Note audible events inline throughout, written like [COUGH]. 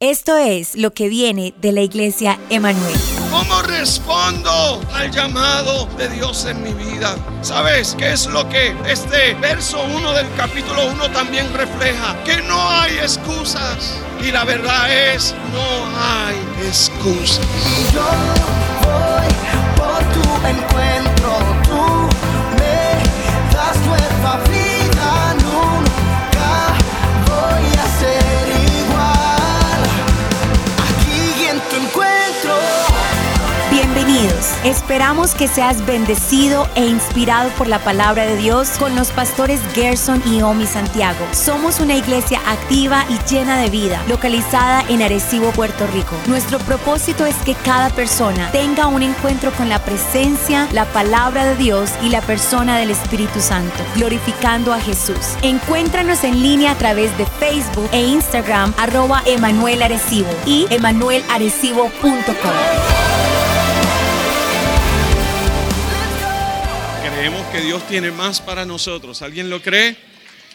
Esto es lo que viene de la iglesia Emanuel. ¿Cómo respondo al llamado de Dios en mi vida? ¿Sabes qué es lo que este verso 1 del capítulo 1 también refleja? Que no hay excusas. Y la verdad es, no hay excusas. Yo voy por tu encuentro, tú Esperamos que seas bendecido e inspirado por la palabra de Dios con los pastores Gerson y Omi Santiago. Somos una iglesia activa y llena de vida, localizada en Arecibo, Puerto Rico. Nuestro propósito es que cada persona tenga un encuentro con la presencia, la palabra de Dios y la persona del Espíritu Santo, glorificando a Jesús. Encuéntranos en línea a través de Facebook e Instagram arroba Emanuel Arecibo y emanuelarecibo.com. Creemos que Dios tiene más para nosotros. ¿Alguien lo cree?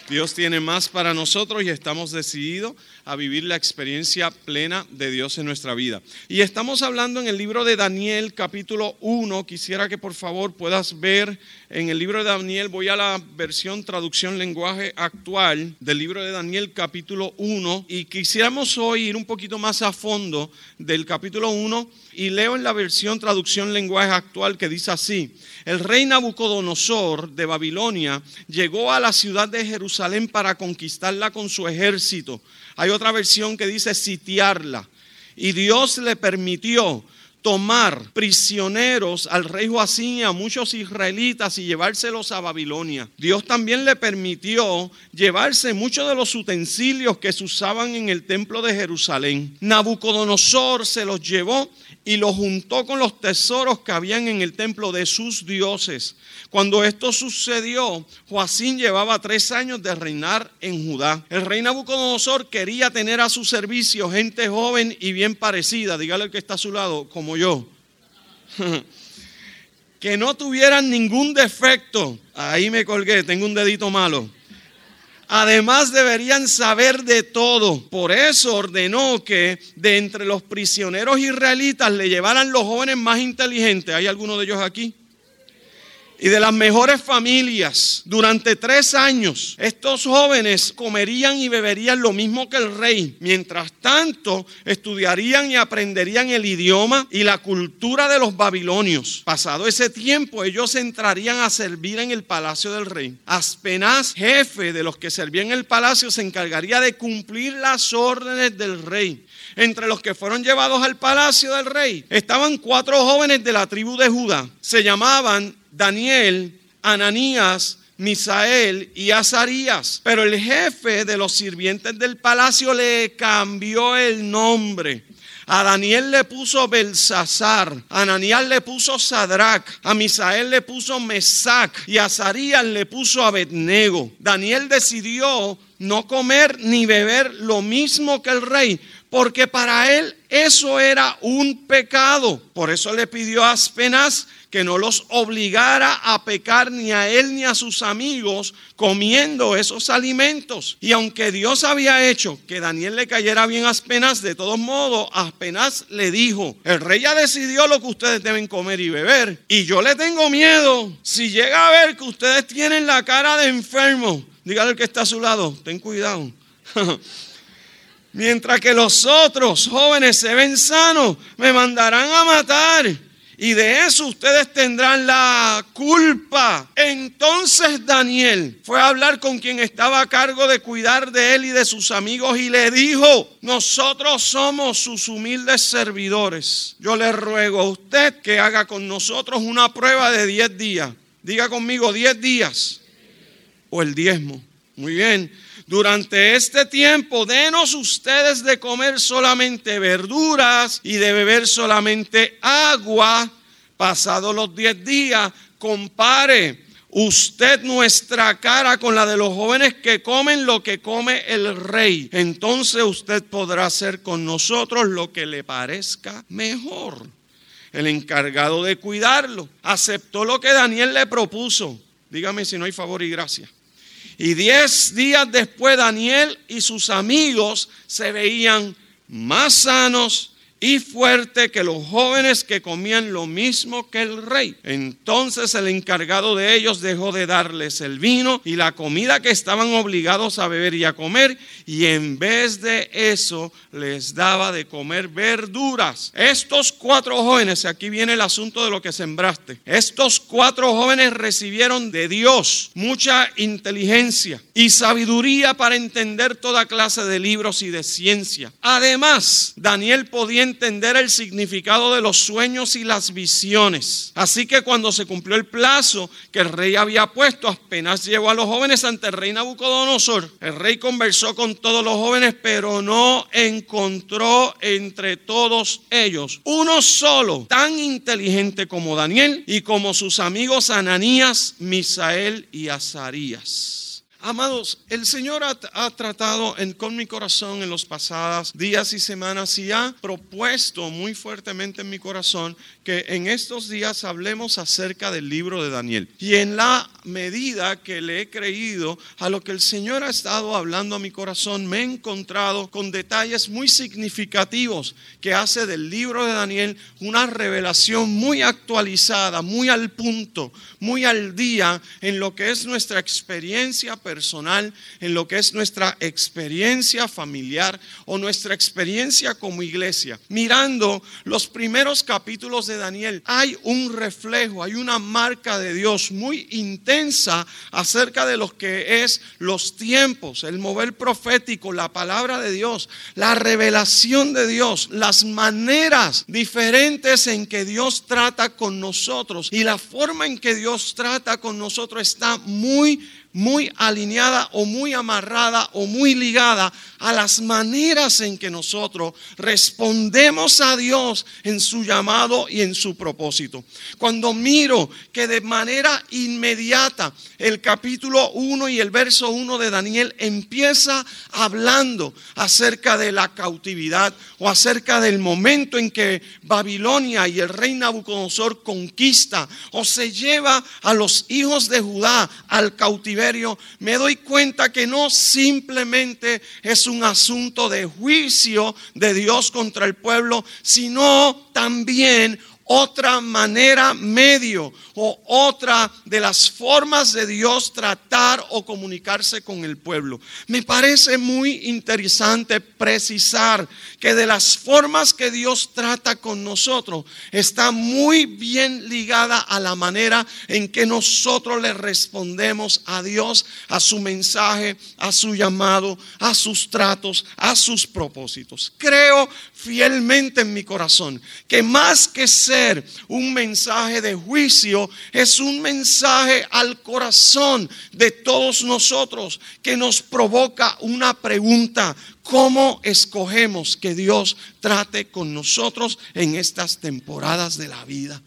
Dios tiene más para nosotros y estamos decididos a vivir la experiencia plena de Dios en nuestra vida. Y estamos hablando en el libro de Daniel capítulo 1. Quisiera que por favor puedas ver en el libro de Daniel, voy a la versión traducción lenguaje actual del libro de Daniel capítulo 1 y quisiéramos hoy ir un poquito más a fondo del capítulo 1 y leo en la versión traducción lenguaje actual que dice así, el rey Nabucodonosor de Babilonia llegó a la ciudad de Jerusalén para conquistarla con su ejército. Hay otra versión que dice sitiarla. Y Dios le permitió tomar prisioneros al rey Joacín y a muchos israelitas y llevárselos a Babilonia. Dios también le permitió llevarse muchos de los utensilios que se usaban en el templo de Jerusalén. Nabucodonosor se los llevó y los juntó con los tesoros que habían en el templo de sus dioses. Cuando esto sucedió, Joacín llevaba tres años de reinar en Judá. El rey Nabucodonosor quería tener a su servicio gente joven y bien parecida, dígale el que está a su lado, como yo. [LAUGHS] que no tuvieran ningún defecto. Ahí me colgué, tengo un dedito malo. Además deberían saber de todo. Por eso ordenó que de entre los prisioneros israelitas le llevaran los jóvenes más inteligentes. ¿Hay alguno de ellos aquí? Y de las mejores familias. Durante tres años, estos jóvenes comerían y beberían lo mismo que el rey. Mientras tanto, estudiarían y aprenderían el idioma y la cultura de los babilonios. Pasado ese tiempo, ellos entrarían a servir en el palacio del rey. Aspenaz, jefe de los que servían en el palacio, se encargaría de cumplir las órdenes del rey. Entre los que fueron llevados al palacio del rey estaban cuatro jóvenes de la tribu de Judá. Se llamaban Daniel, Ananías, Misael y Azarías. Pero el jefe de los sirvientes del palacio le cambió el nombre. A Daniel le puso Belsasar, a Ananías le puso Sadrach, a Misael le puso Mesac y a Azarías le puso Abednego. Daniel decidió no comer ni beber lo mismo que el rey, porque para él eso era un pecado. Por eso le pidió a Aspenaz que no los obligara a pecar ni a él ni a sus amigos comiendo esos alimentos. Y aunque Dios había hecho que Daniel le cayera bien a Aspenaz, de todos modos, Aspenaz le dijo, el rey ya decidió lo que ustedes deben comer y beber. Y yo le tengo miedo. Si llega a ver que ustedes tienen la cara de enfermo, dígale al que está a su lado, ten cuidado. [LAUGHS] Mientras que los otros jóvenes se ven sanos, me mandarán a matar. Y de eso ustedes tendrán la culpa. Entonces Daniel fue a hablar con quien estaba a cargo de cuidar de él y de sus amigos y le dijo, nosotros somos sus humildes servidores. Yo le ruego a usted que haga con nosotros una prueba de 10 días. Diga conmigo 10 días o el diezmo. Muy bien. Durante este tiempo, denos ustedes de comer solamente verduras y de beber solamente agua. Pasados los 10 días, compare usted nuestra cara con la de los jóvenes que comen lo que come el rey. Entonces usted podrá hacer con nosotros lo que le parezca mejor. El encargado de cuidarlo aceptó lo que Daniel le propuso. Dígame si no hay favor y gracia. Y diez días después Daniel y sus amigos se veían más sanos y fuerte que los jóvenes que comían lo mismo que el rey. Entonces el encargado de ellos dejó de darles el vino y la comida que estaban obligados a beber y a comer, y en vez de eso les daba de comer verduras. Estos cuatro jóvenes, aquí viene el asunto de lo que sembraste, estos cuatro jóvenes recibieron de Dios mucha inteligencia y sabiduría para entender toda clase de libros y de ciencia. Además, Daniel podía entender el significado de los sueños y las visiones. Así que cuando se cumplió el plazo que el rey había puesto, apenas llevó a los jóvenes ante el rey Nabucodonosor. El rey conversó con todos los jóvenes, pero no encontró entre todos ellos uno solo tan inteligente como Daniel y como sus amigos Ananías, Misael y Azarías. Amados, el Señor ha, tratado con mi corazón en los pasados días y semanas y ha propuesto muy fuertemente en mi corazón que en estos días hablemos acerca del libro de Daniel. Y en la medida que le he creído a lo que el Señor ha estado hablando a mi corazón, me he encontrado con detalles muy significativos que hace del libro de Daniel una revelación muy actualizada, muy al punto, muy al día en lo que es nuestra experiencia personal, en lo que es nuestra experiencia familiar o nuestra experiencia como iglesia. Mirando los primeros capítulos de Daniel, hay un reflejo, hay una marca de Dios muy intensa acerca de lo que es los tiempos, el mover profético, la palabra de Dios, la revelación de Dios, las maneras diferentes en que Dios trata con nosotros. Y la forma en que Dios trata con nosotros está muy muy alineada o muy amarrada o muy ligada a las maneras en que nosotros respondemos a Dios en su llamado y en su propósito. Cuando miro que de manera inmediata el capítulo 1 y el verso 1 de Daniel empieza hablando acerca de la cautividad o acerca del momento en que Babilonia y el rey Nabucodonosor conquista o se lleva a los hijos de Judá al cautiverio me doy cuenta que no simplemente es un asunto de juicio de Dios contra el pueblo, sino también otra manera medio o otra de las formas de Dios tratar o comunicarse con el pueblo. Me parece muy interesante precisar que de las formas que Dios trata con nosotros está muy bien ligada a la manera en que nosotros le respondemos a Dios, a su mensaje, a su llamado, a sus tratos, a sus propósitos. Creo fielmente en mi corazón que más que ser un mensaje de juicio, es un mensaje al corazón de todos nosotros que nos provoca una pregunta. ¿Cómo escogemos que Dios trate con nosotros en estas temporadas de la vida?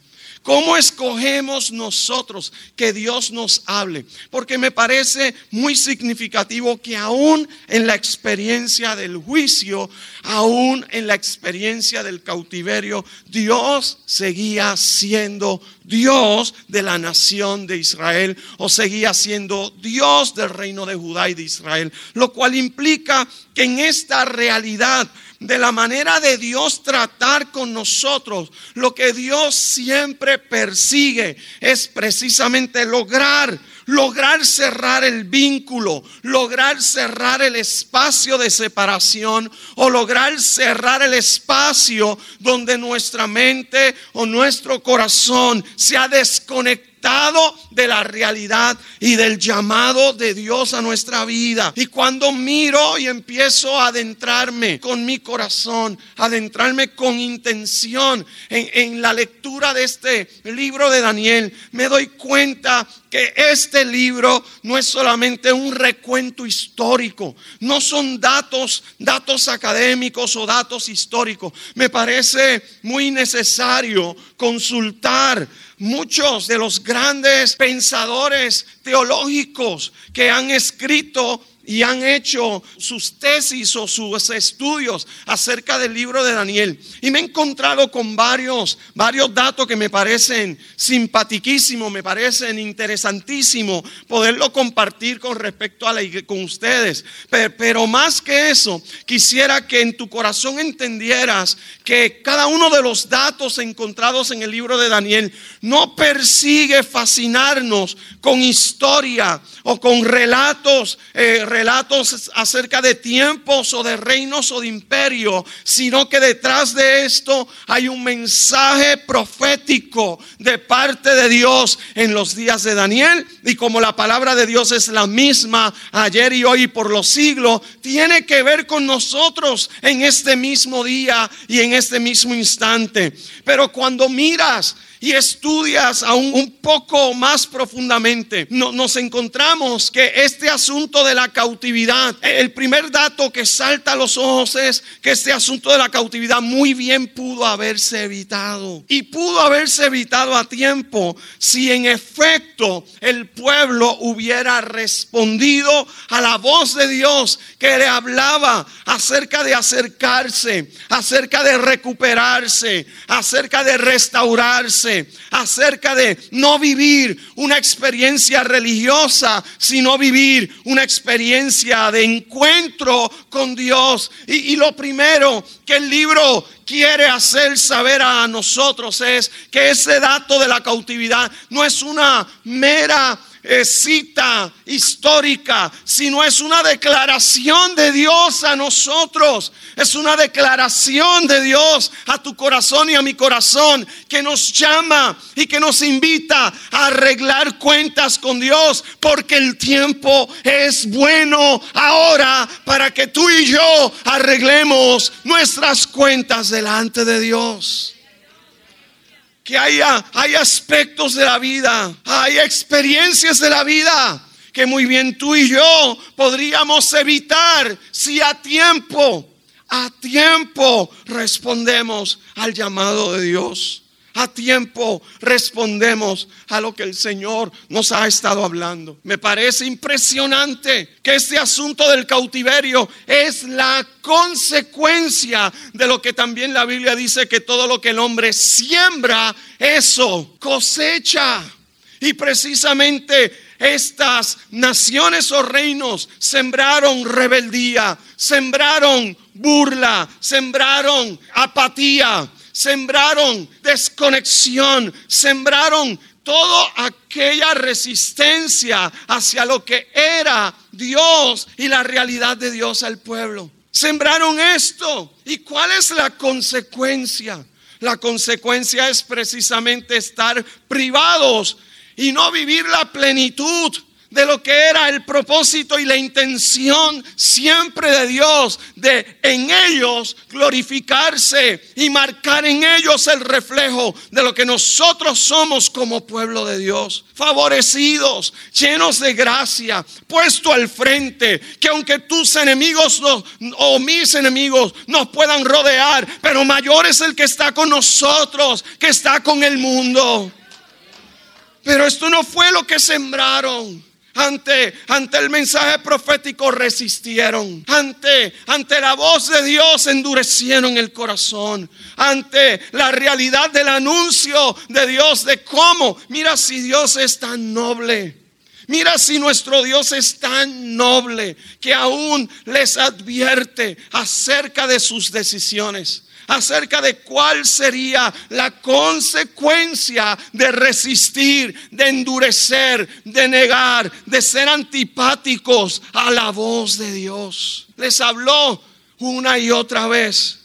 ¿Cómo escogemos nosotros que Dios nos hable? Porque me parece muy significativo que aún en la experiencia del juicio, aún en la experiencia del cautiverio, Dios seguía siendo Dios de la nación de Israel o seguía siendo Dios del reino de Judá y de Israel. Lo cual implica que en esta realidad de la manera de Dios tratar con nosotros, lo que Dios siempre persigue es precisamente lograr, lograr cerrar el vínculo, lograr cerrar el espacio de separación o lograr cerrar el espacio donde nuestra mente o nuestro corazón se ha desconectado de la realidad y del llamado de Dios a nuestra vida. Y cuando miro y empiezo a adentrarme con mi corazón, adentrarme con intención en, en la lectura de este libro de Daniel, me doy cuenta que este libro no es solamente un recuento histórico, no son datos, datos académicos o datos históricos. Me parece muy necesario consultar muchos de los grandes pensadores teológicos que han escrito y han hecho sus tesis o sus estudios acerca del libro de Daniel. Y me he encontrado con varios, varios datos que me parecen simpatiquísimos, me parecen interesantísimos poderlo compartir con respecto a la con ustedes. Pero, pero más que eso, quisiera que en tu corazón entendieras que cada uno de los datos encontrados en el libro de Daniel no persigue fascinarnos con historia o con relatos, eh, relatos acerca de tiempos o de reinos o de imperio, sino que detrás de esto hay un mensaje profético de parte de Dios en los días de Daniel. Y como la palabra de Dios es la misma ayer y hoy y por los siglos, tiene que ver con nosotros en este mismo día y en este mismo instante. Pero cuando miras y estudias aún un poco más profundamente, nos encontramos que este asunto de la cautividad, el primer dato que salta a los ojos es que este asunto de la cautividad muy bien pudo haberse evitado. Y pudo haberse evitado a tiempo si en efecto el pueblo hubiera respondido a la voz de Dios que le hablaba acerca de acercarse, acerca de recuperarse, acerca de restaurarse acerca de no vivir una experiencia religiosa, sino vivir una experiencia de encuentro con Dios. Y, y lo primero que el libro quiere hacer saber a nosotros es que ese dato de la cautividad no es una mera cita histórica, sino es una declaración de Dios a nosotros. Es una declaración de Dios a tu corazón y a mi corazón que nos llama y que nos invita a arreglar cuentas con Dios, porque el tiempo es bueno ahora para que tú y yo arreglemos nuestras cuentas delante de Dios que haya, hay aspectos de la vida, hay experiencias de la vida que muy bien tú y yo podríamos evitar si a tiempo, a tiempo respondemos al llamado de Dios a tiempo respondemos a lo que el Señor nos ha estado hablando. Me parece impresionante que este asunto del cautiverio es la consecuencia de lo que también la Biblia dice que todo lo que el hombre siembra, eso cosecha. Y precisamente estas naciones o reinos sembraron rebeldía, sembraron burla, sembraron apatía, sembraron desconexión, sembraron toda aquella resistencia hacia lo que era Dios y la realidad de Dios al pueblo. Sembraron esto. ¿Y cuál es la consecuencia? La consecuencia es precisamente estar privados y no vivir la plenitud de lo que era el propósito y la intención siempre de Dios de en ellos glorificarse y marcar en ellos el reflejo de lo que nosotros somos como pueblo de Dios. Favorecidos, llenos de gracia, puesto al frente, que aunque tus enemigos o mis enemigos nos puedan rodear, pero mayor es el que está con nosotros, que está con el mundo. Pero esto no fue lo que sembraron ante, ante el mensaje profético resistieron. Ante, ante la voz de Dios endurecieron el corazón. Ante la realidad del anuncio de Dios de cómo, mira si Dios es tan noble. Mira si nuestro Dios es tan noble que aún les advierte acerca de sus decisiones acerca de cuál sería la consecuencia de resistir, de endurecer, de negar, de ser antipáticos a la voz de Dios. Les habló una y otra vez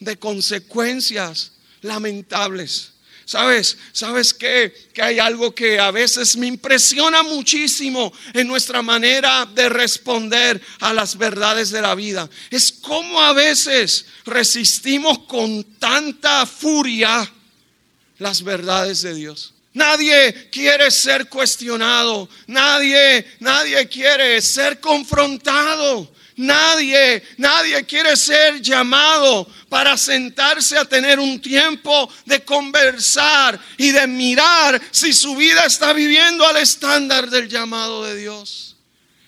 de consecuencias lamentables ¿Sabes? ¿Sabes? Que hay algo que a veces me impresiona muchísimo en nuestra manera de responder a las verdades de la vida. Es como a veces resistimos con tanta furia las verdades de Dios. Nadie quiere ser cuestionado, nadie nadie quiere ser confrontado. Nadie, nadie quiere ser llamado para sentarse a tener un tiempo de conversar y de mirar si su vida está viviendo al estándar del llamado de Dios.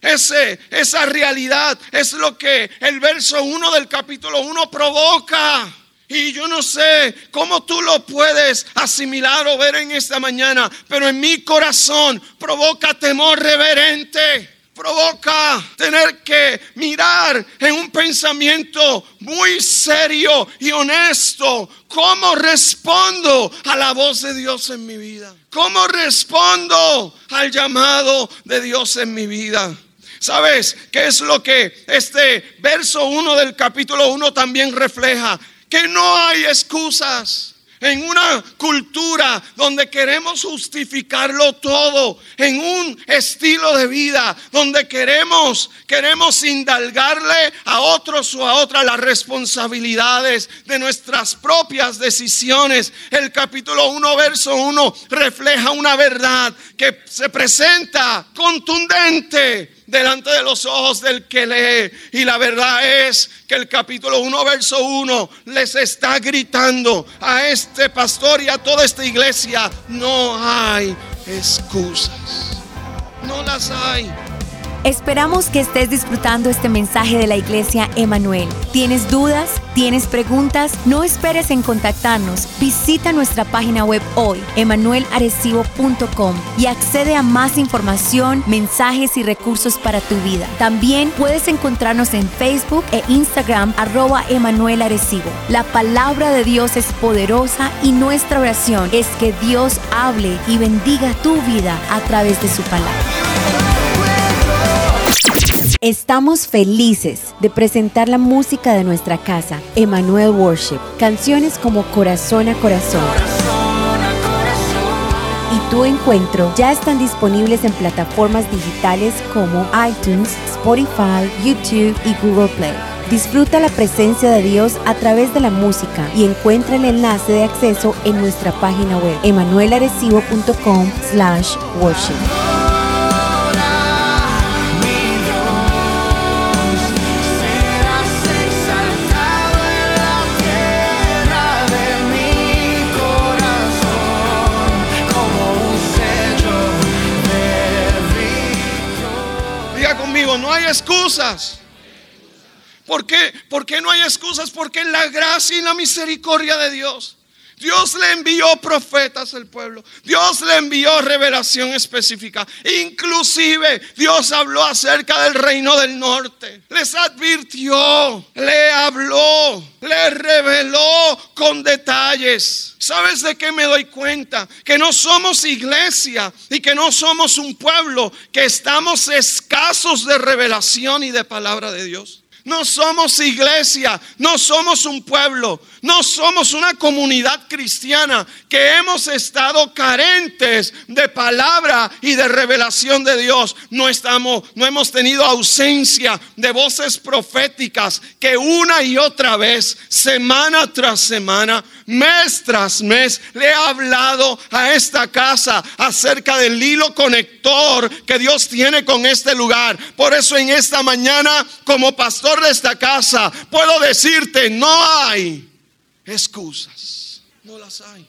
Ese, esa realidad es lo que el verso 1 del capítulo 1 provoca. Y yo no sé cómo tú lo puedes asimilar o ver en esta mañana, pero en mi corazón provoca temor reverente provoca tener que mirar en un pensamiento muy serio y honesto cómo respondo a la voz de Dios en mi vida. ¿Cómo respondo al llamado de Dios en mi vida? ¿Sabes qué es lo que este verso 1 del capítulo 1 también refleja? Que no hay excusas. En una cultura donde queremos justificarlo todo, en un estilo de vida donde queremos queremos indalgarle a otros o a otras las responsabilidades de nuestras propias decisiones. El capítulo 1 verso 1 refleja una verdad que se presenta contundente delante de los ojos del que lee. Y la verdad es que el capítulo 1, verso 1 les está gritando a este pastor y a toda esta iglesia, no hay excusas. No las hay. Esperamos que estés disfrutando este mensaje de la iglesia Emanuel. ¿Tienes dudas? ¿Tienes preguntas? No esperes en contactarnos. Visita nuestra página web hoy, emanuelarecibo.com y accede a más información, mensajes y recursos para tu vida. También puedes encontrarnos en Facebook e Instagram arroba Emanuel Arecibo. La palabra de Dios es poderosa y nuestra oración es que Dios hable y bendiga tu vida a través de su palabra. Estamos felices de presentar la música de nuestra casa, Emmanuel Worship, canciones como Corazón a Corazón. Y tu encuentro ya están disponibles en plataformas digitales como iTunes, Spotify, YouTube y Google Play. Disfruta la presencia de Dios a través de la música y encuentra el enlace de acceso en nuestra página web emanuelarecibo.com slash worship. Excusas. ¿Por qué? ¿Por qué no hay excusas? Porque la gracia y la misericordia de Dios. Dios le envió profetas al pueblo. Dios le envió revelación específica. Inclusive Dios habló acerca del reino del norte. Les advirtió, le habló, le reveló con detalles. ¿Sabes de qué me doy cuenta? Que no somos iglesia y que no somos un pueblo, que estamos escasos de revelación y de palabra de Dios. No somos iglesia, no somos un pueblo, no somos una comunidad cristiana que hemos estado carentes de palabra y de revelación de Dios. No estamos, no hemos tenido ausencia de voces proféticas que una y otra vez, semana tras semana, mes tras mes, le he hablado a esta casa acerca del hilo conector que Dios tiene con este lugar. Por eso en esta mañana, como pastor de esta casa, puedo decirte, no hay excusas. No las hay.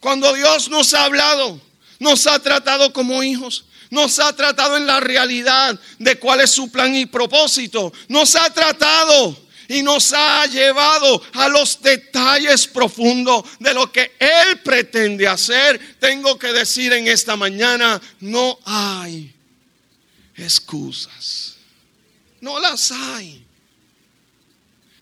Cuando Dios nos ha hablado, nos ha tratado como hijos, nos ha tratado en la realidad de cuál es su plan y propósito, nos ha tratado y nos ha llevado a los detalles profundos de lo que Él pretende hacer. Tengo que decir en esta mañana, no hay excusas. No las hay.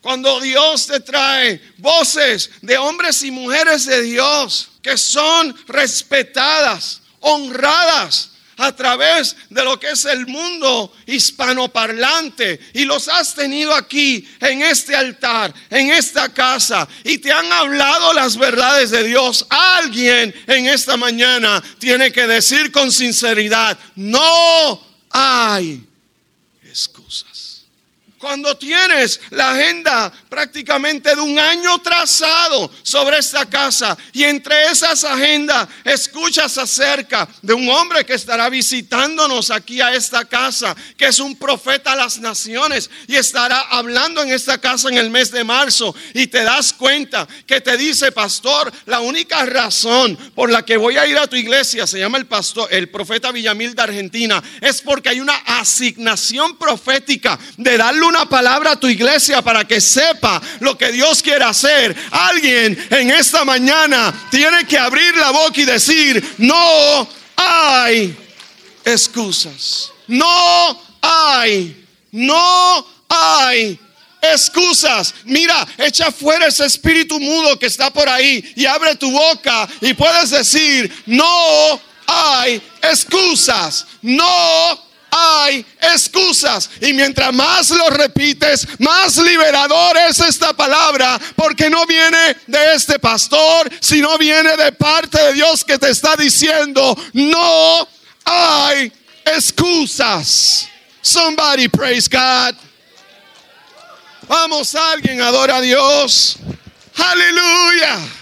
Cuando Dios te trae voces de hombres y mujeres de Dios que son respetadas, honradas a través de lo que es el mundo hispanoparlante y los has tenido aquí en este altar, en esta casa y te han hablado las verdades de Dios, alguien en esta mañana tiene que decir con sinceridad, no hay. Cuando tienes la agenda prácticamente de un año trazado sobre esta casa y entre esas agendas escuchas acerca de un hombre que estará visitándonos aquí a esta casa, que es un profeta a las naciones y estará hablando en esta casa en el mes de marzo y te das cuenta que te dice, pastor, la única razón por la que voy a ir a tu iglesia, se llama el pastor, el profeta Villamil de Argentina, es porque hay una asignación profética de darle una palabra a tu iglesia para que sepa lo que Dios quiere hacer. Alguien en esta mañana tiene que abrir la boca y decir, no hay excusas. No hay, no hay excusas. Mira, echa fuera ese espíritu mudo que está por ahí y abre tu boca y puedes decir, no hay excusas. No hay excusas. Y mientras más lo repites, más liberador es esta palabra, porque no viene de este pastor, sino viene de parte de Dios que te está diciendo, no hay excusas. Somebody praise God. Vamos, alguien adora a Dios. Aleluya.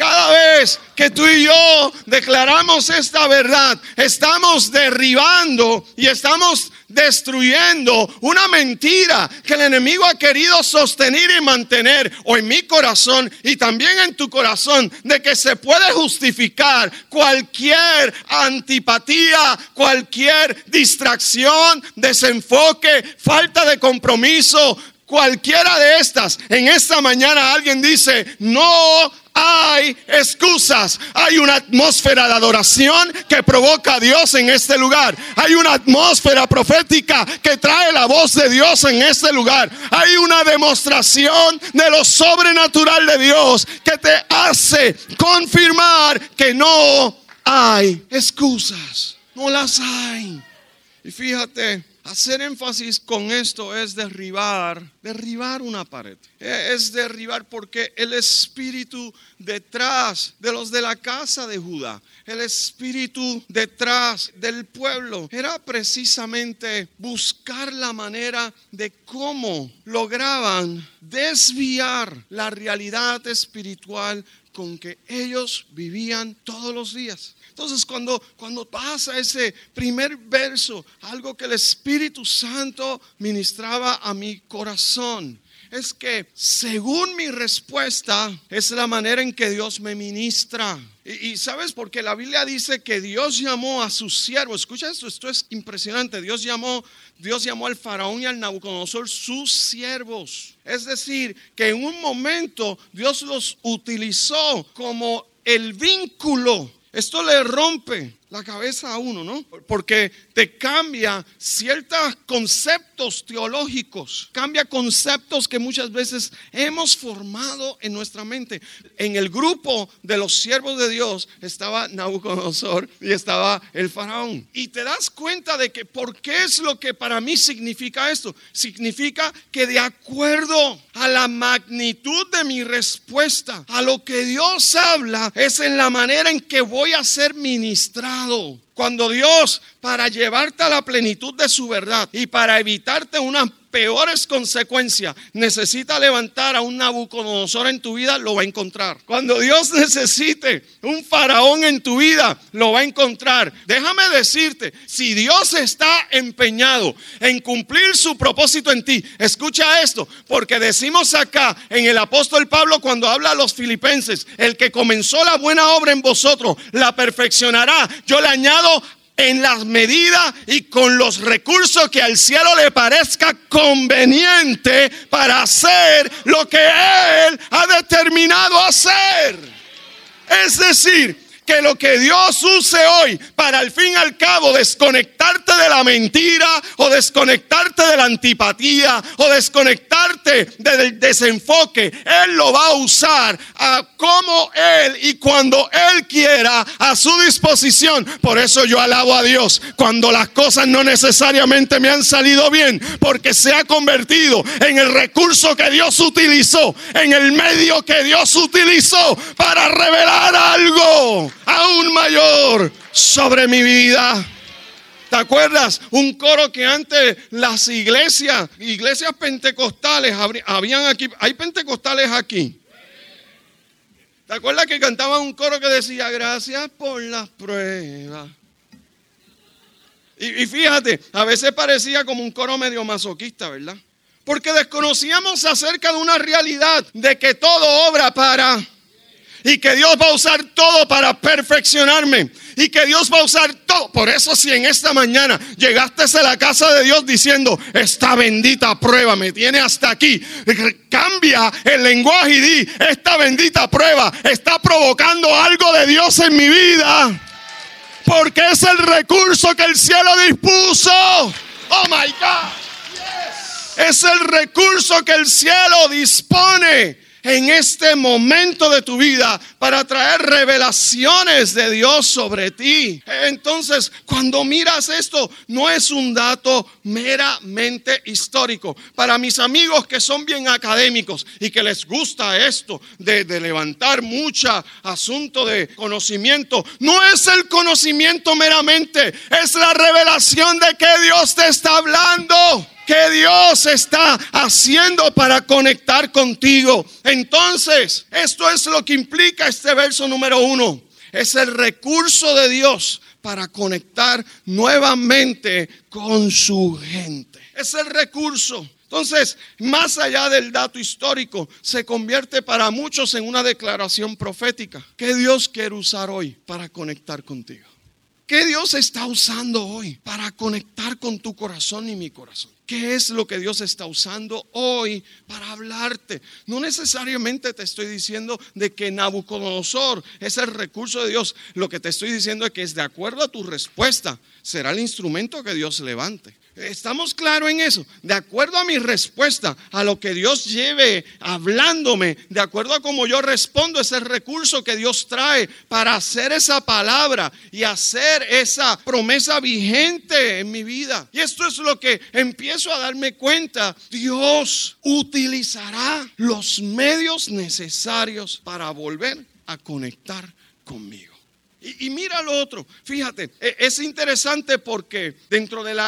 Cada vez que tú y yo declaramos esta verdad, estamos derribando y estamos destruyendo una mentira que el enemigo ha querido sostener y mantener, o en mi corazón y también en tu corazón, de que se puede justificar cualquier antipatía, cualquier distracción, desenfoque, falta de compromiso, cualquiera de estas. En esta mañana alguien dice, no hay excusas. Hay una atmósfera de adoración que provoca a Dios en este lugar. Hay una atmósfera profética que trae la voz de Dios en este lugar. Hay una demostración de lo sobrenatural de Dios que te hace confirmar que no hay excusas. No las hay. Y fíjate, Hacer énfasis con esto es derribar, derribar una pared. Eh, Es derribar porque el espíritu detrás de los de la casa de Judá, el espíritu detrás del pueblo, era precisamente buscar la manera de cómo lograban desviar la realidad espiritual con que ellos vivían todos los días. Entonces cuando, cuando pasa ese primer verso, algo que el Espíritu Santo ministraba a mi corazón, es que según mi respuesta es la manera en que Dios me ministra. Y, sabes, porque la Biblia dice que Dios llamó a sus siervos. Escucha esto, esto es impresionante. Dios llamó, Dios llamó al faraón y al Nabucodonosor sus siervos. Es decir, que en un momento Dios los utilizó como el vínculo esto le rompe la cabeza a uno, ¿no? Porque te cambia ciertos conceptos teológicos, cambia conceptos que muchas veces hemos formado en nuestra mente. En el grupo de los siervos de Dios estaba Nabucodonosor y estaba el faraón. Y te das cuenta de que, ¿por qué es lo que para mí significa esto? Significa que de acuerdo a la magnitud de mi respuesta, a lo que Dios habla, es en la manera en que voy a ser ministrado. Cuando Dios, para llevarte a la plenitud de su verdad y para evitarte unas peores consecuencias, necesita levantar a un Nabucodonosor en tu vida, lo va a encontrar. Cuando Dios necesite un faraón en tu vida, lo va a encontrar. Déjame decirte, si Dios está empeñado en cumplir su propósito en ti, escucha esto, porque decimos acá en el apóstol Pablo cuando habla a los filipenses, el que comenzó la buena obra en vosotros, la perfeccionará. Yo le añado en las medidas y con los recursos que al cielo le parezca conveniente para hacer lo que Él ha determinado hacer. Es decir, que lo que Dios use hoy para al fin y al cabo desconectarte de la mentira o desconectarte de la antipatía o desconectarte del desenfoque, Él lo va a usar a como Él y cuando Él quiera a su disposición. Por eso yo alabo a Dios cuando las cosas no necesariamente me han salido bien, porque se ha convertido en el recurso que Dios utilizó, en el medio que Dios utilizó para revelar algo aún mayor sobre mi vida. ¿Te acuerdas? Un coro que antes las iglesias, iglesias pentecostales, habían aquí, hay pentecostales aquí. ¿Te acuerdas que cantaban un coro que decía, gracias por las pruebas? Y fíjate, a veces parecía como un coro medio masoquista, ¿verdad? Porque desconocíamos acerca de una realidad de que todo obra para y que Dios va a usar todo para perfeccionarme y que Dios va a usar todo. Por eso si en esta mañana llegaste a la casa de Dios diciendo, esta bendita prueba me tiene hasta aquí, cambia el lenguaje y di, esta bendita prueba está provocando algo de Dios en mi vida. Porque es el recurso que el cielo dispuso. Oh my God. Es el recurso que el cielo dispone en este momento de tu vida para traer revelaciones de Dios sobre ti. Entonces, cuando miras esto, no es un dato meramente histórico. Para mis amigos que son bien académicos y que les gusta esto de, levantar mucha asunto de conocimiento, no es el conocimiento meramente, es la revelación de que Dios te está hablando que Dios está haciendo para conectar contigo. Entonces, esto es lo que implica este verso número uno. Es el recurso de Dios para conectar nuevamente con su gente. Es el recurso. Entonces, más allá del dato histórico, se convierte para muchos en una declaración profética que Dios quiere usar hoy para conectar contigo. ¿Qué Dios está usando hoy para conectar con tu corazón y mi corazón? ¿Qué es lo que Dios está usando hoy para hablarte? No necesariamente te estoy diciendo de que Nabucodonosor es el recurso de Dios. Lo que te estoy diciendo es que es de acuerdo a tu respuesta, será el instrumento que Dios levante. ¿Estamos claros en eso? De acuerdo a mi respuesta, a lo que Dios lleve hablándome, de acuerdo a cómo yo respondo, es el recurso que Dios trae para hacer esa palabra y hacer esa promesa vigente en mi vida. Y esto es lo que empiezo a darme cuenta. Dios utilizará los medios necesarios para volver a conectar conmigo. Y, mira lo otro, fíjate, e, es interesante porque dentro del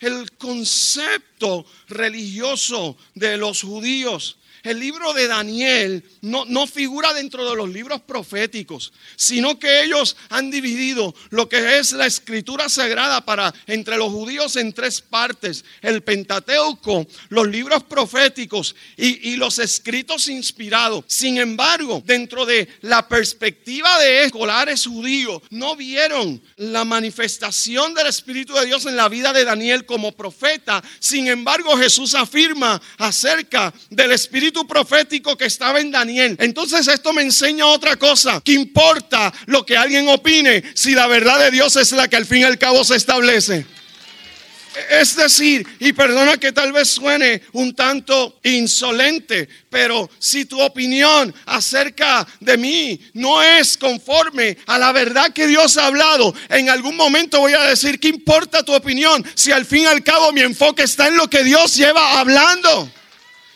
el concepto religioso de los judíos, el libro de Daniel no, no, figura dentro de los libros proféticos, sino que ellos han dividido lo que es la escritura sagrada para entre los judíos en tres partes: el Pentateuco, los libros proféticos y, y los escritos inspirados. Sin embargo, dentro de la perspectiva de escolares judíos, no vieron la manifestación del Espíritu de Dios en la vida de Daniel como profeta. Sin embargo, Jesús afirma acerca del Espíritu profético que estaba en Daniel. Entonces esto me enseña otra cosa. ¿Qué importa lo que alguien opine si la verdad de Dios es la que al fin y al cabo se establece? Es decir, y perdona que tal vez suene un tanto insolente, pero si tu opinión acerca de mí no es conforme a la verdad que Dios ha hablado, en algún momento voy a decir, ¿qué importa tu opinión si al fin y al cabo mi enfoque está en lo que Dios lleva hablando?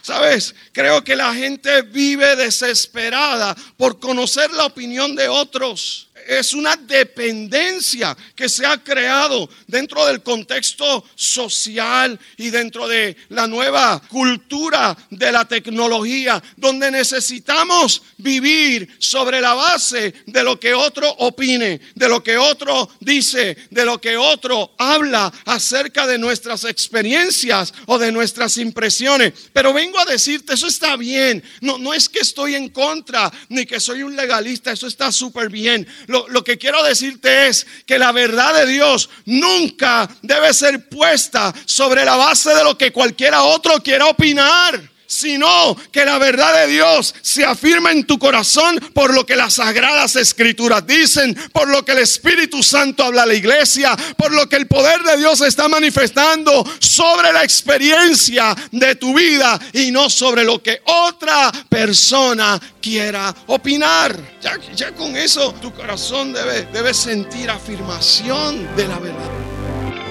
¿Sabes? Creo que la gente vive desesperada por conocer la opinión de otros. Es una dependencia que se ha creado dentro del contexto social y dentro de la nueva cultura de la tecnología, donde necesitamos vivir sobre la base de lo que otro opine, de lo que otro dice, de lo que otro habla acerca de nuestras experiencias o de nuestras impresiones. Pero vengo a decirte, eso está bien. No, no es que estoy en contra ni que soy un legalista, eso está súper bien. Lo, que quiero decirte es que la verdad de Dios nunca debe ser puesta sobre la base de lo que cualquiera otro quiera opinar sino que la verdad de Dios se afirma en tu corazón por lo que las sagradas escrituras dicen, por lo que el Espíritu Santo habla a la iglesia, por lo que el poder de Dios está manifestando sobre la experiencia de tu vida y no sobre lo que otra persona quiera opinar. Ya, con eso tu corazón debe, debe sentir afirmación de la verdad.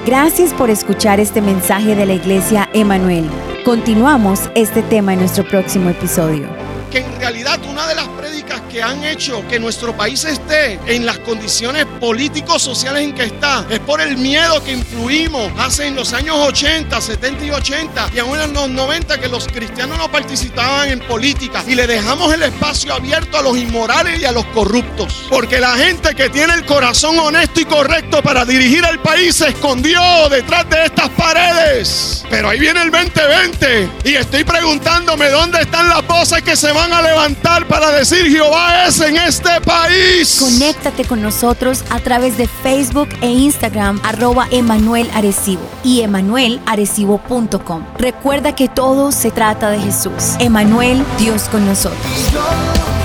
Gracias por escuchar este mensaje de la iglesia Emanuel. Continuamos este tema en nuestro próximo episodio. que en realidad una de las prédicas que han hecho que nuestro país esté en las condiciones políticos sociales en que está es por el miedo que influimos hace en los años 80, 70 y 80 y aún en los 90 que los cristianos no participaban en política y le dejamos el espacio abierto a los inmorales y a los corruptos. Porque la gente que tiene el corazón honesto y correcto para dirigir el país se escondió detrás de estas paredes. Pero ahí viene el 2020 y estoy preguntándome dónde están las voces que se van a levantar para decir Jehová es en este país. Conéctate con nosotros a través de Facebook e Instagram arroba Emanuel Arecibo y emanuelarecibo.com. Recuerda que todo se trata de Jesús. Emanuel, Dios con nosotros.